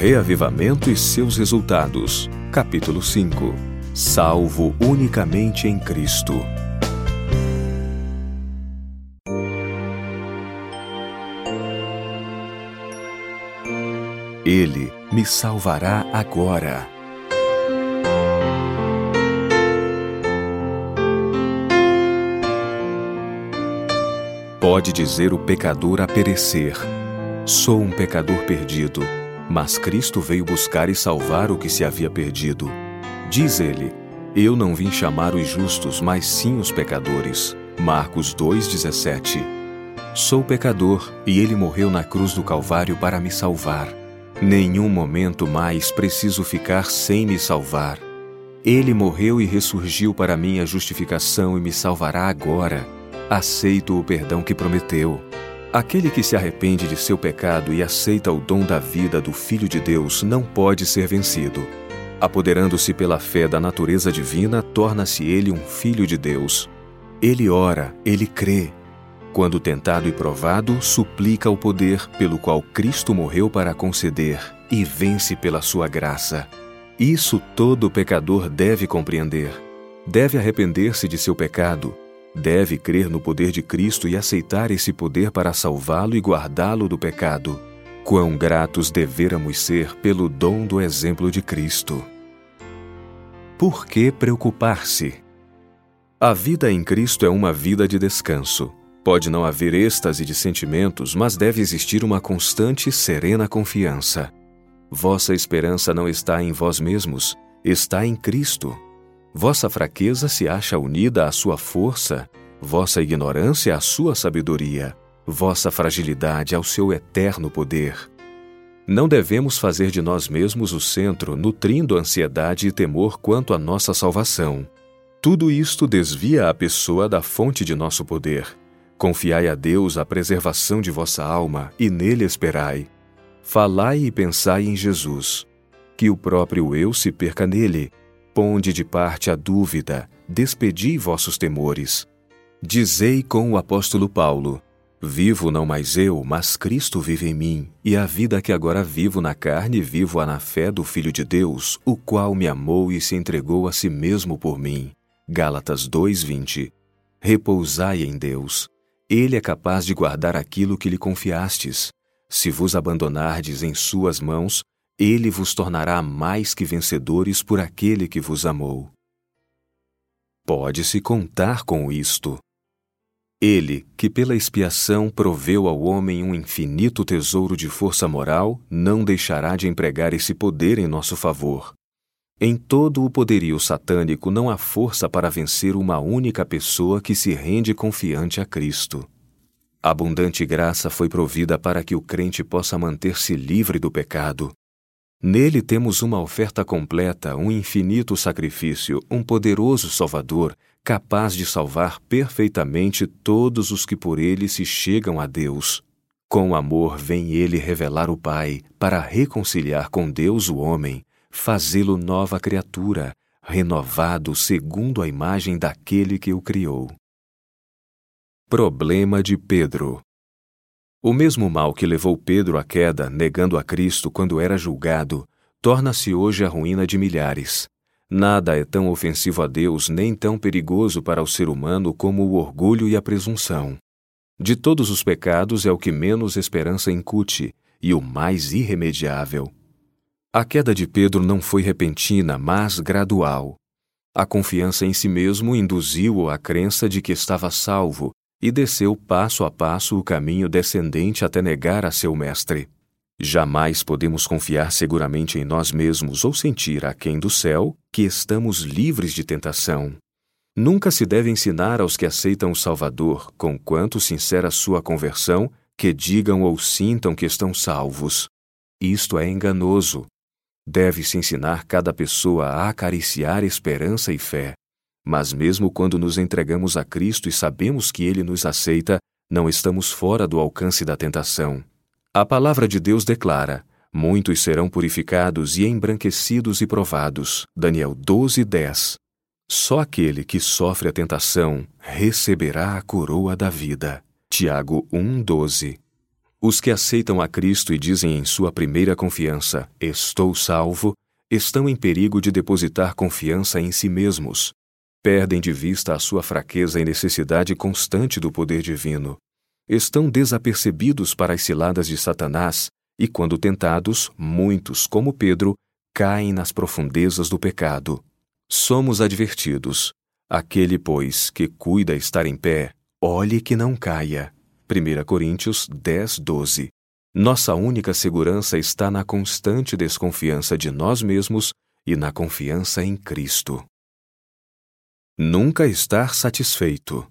Reavivamento e seus resultados. Capítulo 5 Salvo unicamente em Cristo. Ele me salvará agora. Pode dizer o pecador a perecer: Sou um pecador perdido mas Cristo veio buscar e salvar o que se havia perdido. Diz ele: Eu não vim chamar os justos, mas sim os pecadores. Marcos 2,17 Sou pecador e ele morreu na cruz do Calvário para me salvar. Nenhum momento mais preciso ficar sem me salvar. Ele morreu e ressurgiu para minha justificação e me salvará agora. Aceito o perdão que prometeu. Aquele que se arrepende de seu pecado e aceita o dom da vida do Filho de Deus não pode ser vencido. Apoderando-se pela fé da natureza divina, torna-se ele um filho de Deus. Ele ora, ele crê. Quando tentado e provado, suplica o poder pelo qual Cristo morreu para conceder e vence pela sua graça. Isso todo pecador deve compreender. Deve arrepender-se de seu pecado Deve crer no poder de Cristo e aceitar esse poder para salvá-lo e guardá-lo do pecado. Quão gratos deveramos ser pelo dom do exemplo de Cristo. Por que preocupar-se? A vida em Cristo é uma vida de descanso. Pode não haver êxtase de sentimentos, mas deve existir uma constante e serena confiança. Vossa esperança não está em vós mesmos, está em Cristo. Vossa fraqueza se acha unida à sua força, vossa ignorância à sua sabedoria, vossa fragilidade ao seu eterno poder. Não devemos fazer de nós mesmos o centro, nutrindo ansiedade e temor quanto à nossa salvação. Tudo isto desvia a pessoa da fonte de nosso poder. Confiai a Deus a preservação de vossa alma e nele esperai. Falai e pensai em Jesus. Que o próprio eu se perca nele Ponde de parte a dúvida, despedi vossos temores. Dizei com o apóstolo Paulo: Vivo não mais eu, mas Cristo vive em mim, e a vida que agora vivo na carne, vivo-a na fé do Filho de Deus, o qual me amou e se entregou a si mesmo por mim. Gálatas 2:20. Repousai em Deus. Ele é capaz de guardar aquilo que lhe confiastes. Se vos abandonardes em suas mãos, ele vos tornará mais que vencedores por aquele que vos amou. Pode-se contar com isto. Ele, que pela expiação proveu ao homem um infinito tesouro de força moral, não deixará de empregar esse poder em nosso favor. Em todo o poderio satânico não há força para vencer uma única pessoa que se rende confiante a Cristo. abundante graça foi provida para que o crente possa manter-se livre do pecado, Nele temos uma oferta completa, um infinito sacrifício, um poderoso Salvador, capaz de salvar perfeitamente todos os que por ele se chegam a Deus. Com amor vem ele revelar o Pai, para reconciliar com Deus o homem, fazê-lo nova criatura, renovado segundo a imagem daquele que o criou. Problema de Pedro o mesmo mal que levou Pedro à queda, negando a Cristo quando era julgado, torna-se hoje a ruína de milhares. Nada é tão ofensivo a Deus nem tão perigoso para o ser humano como o orgulho e a presunção. De todos os pecados é o que menos esperança incute e o mais irremediável. A queda de Pedro não foi repentina, mas gradual. A confiança em si mesmo induziu-o à crença de que estava salvo e desceu passo a passo o caminho descendente até negar a seu mestre. Jamais podemos confiar seguramente em nós mesmos ou sentir, aquém do céu, que estamos livres de tentação. Nunca se deve ensinar aos que aceitam o Salvador, conquanto sincera sua conversão, que digam ou sintam que estão salvos. Isto é enganoso. Deve-se ensinar cada pessoa a acariciar esperança e fé, mas mesmo quando nos entregamos a Cristo e sabemos que Ele nos aceita, não estamos fora do alcance da tentação. A palavra de Deus declara: Muitos serão purificados e embranquecidos e provados. Daniel 12, 10. Só aquele que sofre a tentação receberá a coroa da vida. Tiago 1, 12. Os que aceitam a Cristo e dizem em sua primeira confiança, Estou salvo, estão em perigo de depositar confiança em si mesmos. Perdem de vista a sua fraqueza e necessidade constante do poder divino. Estão desapercebidos para as ciladas de Satanás e, quando tentados, muitos, como Pedro, caem nas profundezas do pecado. Somos advertidos. Aquele, pois, que cuida estar em pé, olhe que não caia. 1 Coríntios 10, 12. Nossa única segurança está na constante desconfiança de nós mesmos e na confiança em Cristo. Nunca estar satisfeito.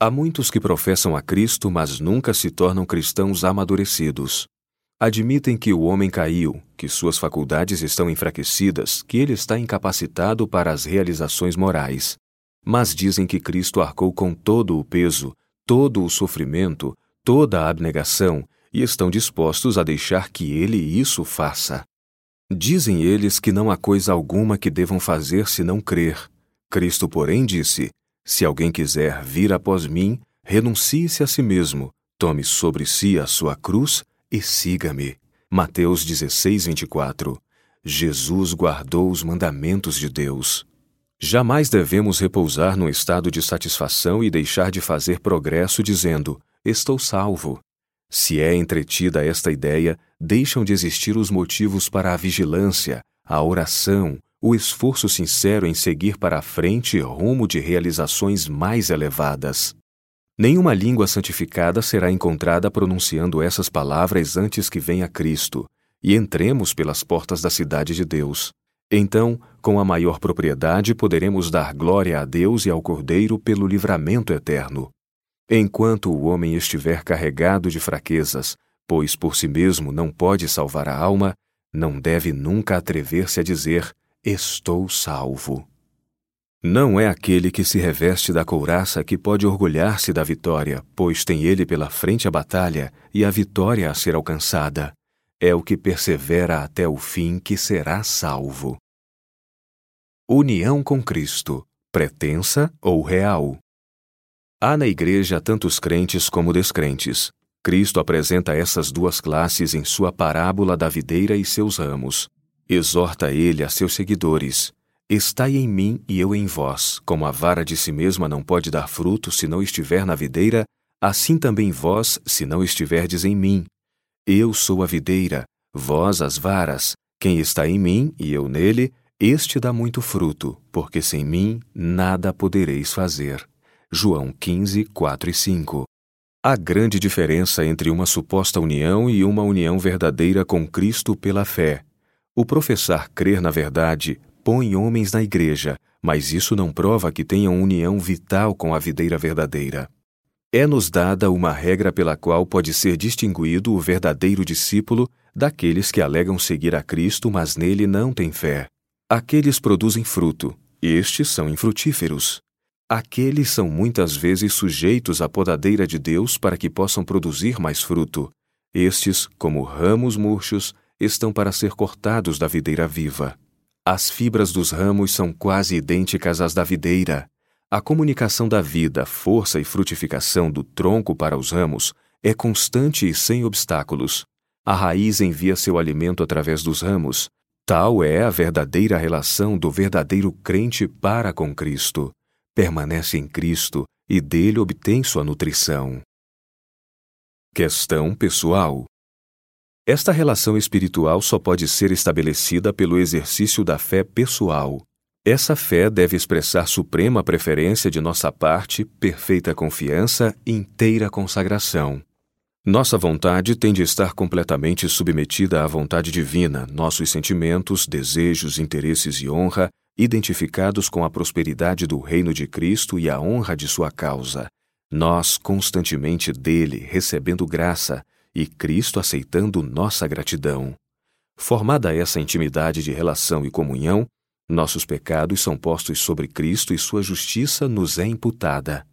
Há muitos que professam a Cristo, mas nunca se tornam cristãos amadurecidos. Admitem que o homem caiu, que suas faculdades estão enfraquecidas, que ele está incapacitado para as realizações morais. Mas dizem que Cristo arcou com todo o peso todo o sofrimento, toda a abnegação e estão dispostos a deixar que ele isso faça. Dizem eles que não há coisa alguma que devam fazer senão crer. Cristo, porém, disse: Se alguém quiser vir após mim, renuncie-se a si mesmo, tome sobre si a sua cruz e siga-me. Mateus 16, 24. Jesus guardou os mandamentos de Deus. Jamais devemos repousar num estado de satisfação e deixar de fazer progresso dizendo: Estou salvo. Se é entretida esta ideia, deixam de existir os motivos para a vigilância, a oração, o esforço sincero em seguir para a frente rumo de realizações mais elevadas. Nenhuma língua santificada será encontrada pronunciando essas palavras antes que venha Cristo, e entremos pelas portas da cidade de Deus. Então, com a maior propriedade, poderemos dar glória a Deus e ao Cordeiro pelo livramento eterno. Enquanto o homem estiver carregado de fraquezas, pois por si mesmo não pode salvar a alma, não deve nunca atrever-se a dizer: Estou salvo. Não é aquele que se reveste da couraça que pode orgulhar-se da vitória, pois tem ele pela frente a batalha e a vitória a ser alcançada. É o que persevera até o fim que será salvo. União com Cristo, pretensa ou real. Há na Igreja tantos crentes como descrentes. Cristo apresenta essas duas classes em sua parábola da videira e seus ramos. Exorta ele a seus seguidores: Estai em mim e eu em vós. Como a vara de si mesma não pode dar fruto se não estiver na videira, assim também vós, se não estiverdes em mim. Eu sou a videira, vós as varas. Quem está em mim e eu nele, este dá muito fruto, porque sem mim nada podereis fazer. João 15, 4 e 5. Há grande diferença entre uma suposta união e uma união verdadeira com Cristo pela fé. O professar crer na verdade põe homens na igreja, mas isso não prova que tenham união vital com a videira verdadeira. É-nos dada uma regra pela qual pode ser distinguido o verdadeiro discípulo daqueles que alegam seguir a Cristo, mas nele não têm fé. Aqueles produzem fruto, estes são infrutíferos. Aqueles são muitas vezes sujeitos à podadeira de Deus para que possam produzir mais fruto. Estes, como ramos murchos, estão para ser cortados da videira viva. As fibras dos ramos são quase idênticas às da videira. A comunicação da vida, força e frutificação do tronco para os ramos é constante e sem obstáculos. A raiz envia seu alimento através dos ramos, Tal é a verdadeira relação do verdadeiro crente para com Cristo. Permanece em Cristo e dele obtém sua nutrição. Questão pessoal. Esta relação espiritual só pode ser estabelecida pelo exercício da fé pessoal. Essa fé deve expressar suprema preferência de nossa parte, perfeita confiança, inteira consagração. Nossa vontade tem de estar completamente submetida à vontade divina, nossos sentimentos, desejos, interesses e honra, identificados com a prosperidade do reino de Cristo e a honra de sua causa. Nós constantemente dele recebendo graça e Cristo aceitando nossa gratidão. Formada essa intimidade de relação e comunhão, nossos pecados são postos sobre Cristo e sua justiça nos é imputada.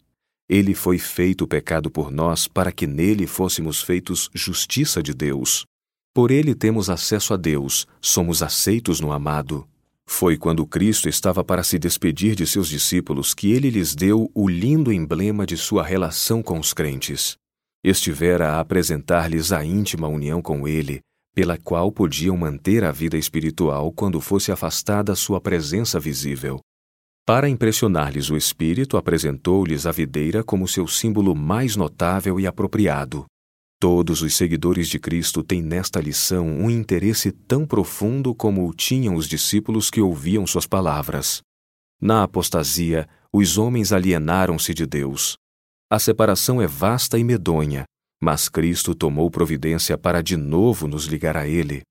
Ele foi feito pecado por nós para que nele fôssemos feitos justiça de Deus. Por ele temos acesso a Deus, somos aceitos no amado. Foi quando Cristo estava para se despedir de seus discípulos que ele lhes deu o lindo emblema de sua relação com os crentes. Estivera a apresentar-lhes a íntima união com ele, pela qual podiam manter a vida espiritual quando fosse afastada sua presença visível. Para impressionar-lhes o espírito, apresentou-lhes a videira como seu símbolo mais notável e apropriado. Todos os seguidores de Cristo têm nesta lição um interesse tão profundo como o tinham os discípulos que ouviam suas palavras. Na apostasia, os homens alienaram-se de Deus. A separação é vasta e medonha, mas Cristo tomou providência para de novo nos ligar a Ele.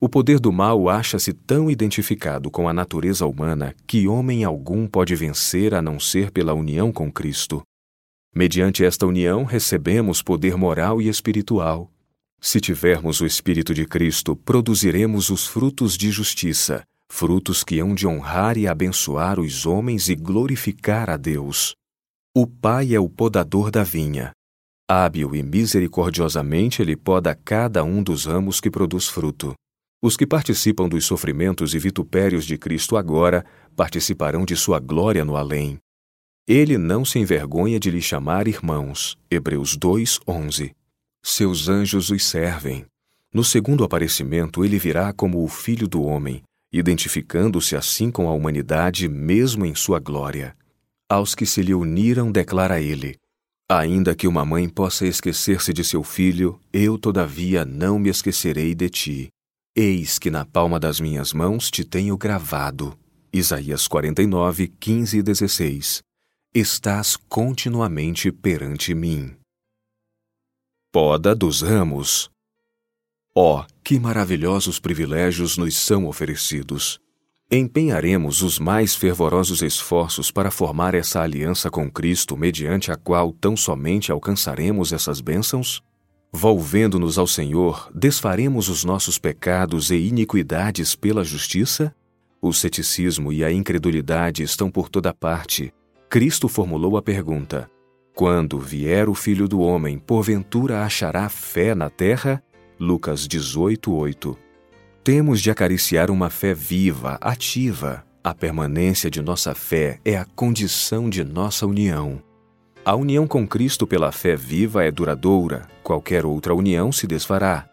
O poder do mal acha-se tão identificado com a natureza humana que homem algum pode vencer a não ser pela união com Cristo. Mediante esta união, recebemos poder moral e espiritual. Se tivermos o Espírito de Cristo, produziremos os frutos de justiça, frutos que hão de honrar e abençoar os homens e glorificar a Deus. O Pai é o podador da vinha. Hábil e misericordiosamente ele poda cada um dos ramos que produz fruto. Os que participam dos sofrimentos e vitupérios de Cristo agora participarão de sua glória no além. Ele não se envergonha de lhe chamar irmãos. Hebreus 2, 11. Seus anjos os servem. No segundo aparecimento, ele virá como o Filho do Homem, identificando-se assim com a humanidade, mesmo em sua glória. Aos que se lhe uniram, declara ele: Ainda que uma mãe possa esquecer-se de seu filho, eu, todavia, não me esquecerei de ti. Eis que na palma das minhas mãos te tenho gravado. Isaías 49, 15 e 16 estás continuamente perante mim. Poda dos ramos. Oh, que maravilhosos privilégios nos são oferecidos! Empenharemos os mais fervorosos esforços para formar essa aliança com Cristo, mediante a qual tão somente alcançaremos essas bênçãos? Volvendo-nos ao Senhor, desfaremos os nossos pecados e iniquidades pela justiça? O ceticismo e a incredulidade estão por toda parte, Cristo formulou a pergunta: Quando vier o Filho do Homem, porventura achará fé na terra? Lucas 18, 8. Temos de acariciar uma fé viva, ativa. A permanência de nossa fé é a condição de nossa união. A união com Cristo pela fé viva é duradoura, qualquer outra união se desfará.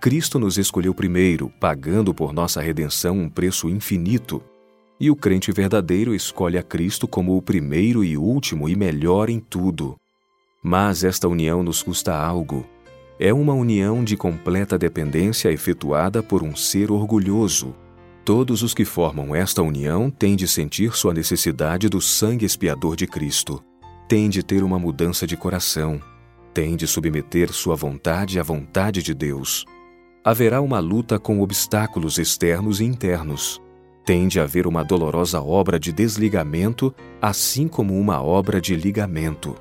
Cristo nos escolheu primeiro, pagando por nossa redenção um preço infinito. E o crente verdadeiro escolhe a Cristo como o primeiro e último e melhor em tudo. Mas esta união nos custa algo. É uma união de completa dependência efetuada por um ser orgulhoso. Todos os que formam esta união têm de sentir sua necessidade do sangue expiador de Cristo. Têm de ter uma mudança de coração. Têm de submeter sua vontade à vontade de Deus. Haverá uma luta com obstáculos externos e internos tem de haver uma dolorosa obra de desligamento, assim como uma obra de ligamento.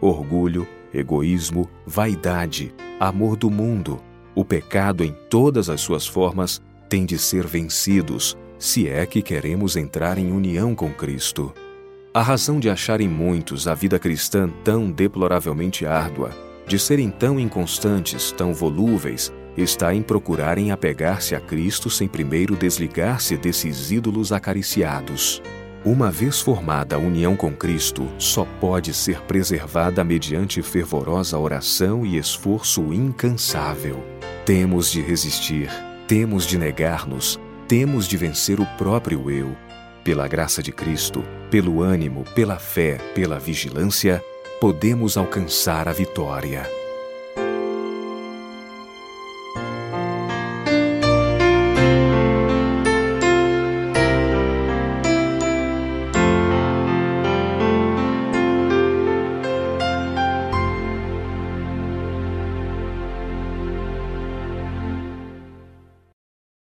Orgulho, egoísmo, vaidade, amor do mundo, o pecado em todas as suas formas têm de ser vencidos, se é que queremos entrar em união com Cristo. A razão de acharem muitos a vida cristã tão deploravelmente árdua, de serem tão inconstantes, tão volúveis, está em procurarem apegar-se a Cristo sem primeiro desligar-se desses ídolos acariciados. Uma vez formada a união com Cristo, só pode ser preservada mediante fervorosa oração e esforço incansável. Temos de resistir, temos de negar-nos, temos de vencer o próprio eu. Pela graça de Cristo, pelo ânimo, pela fé, pela vigilância, podemos alcançar a vitória.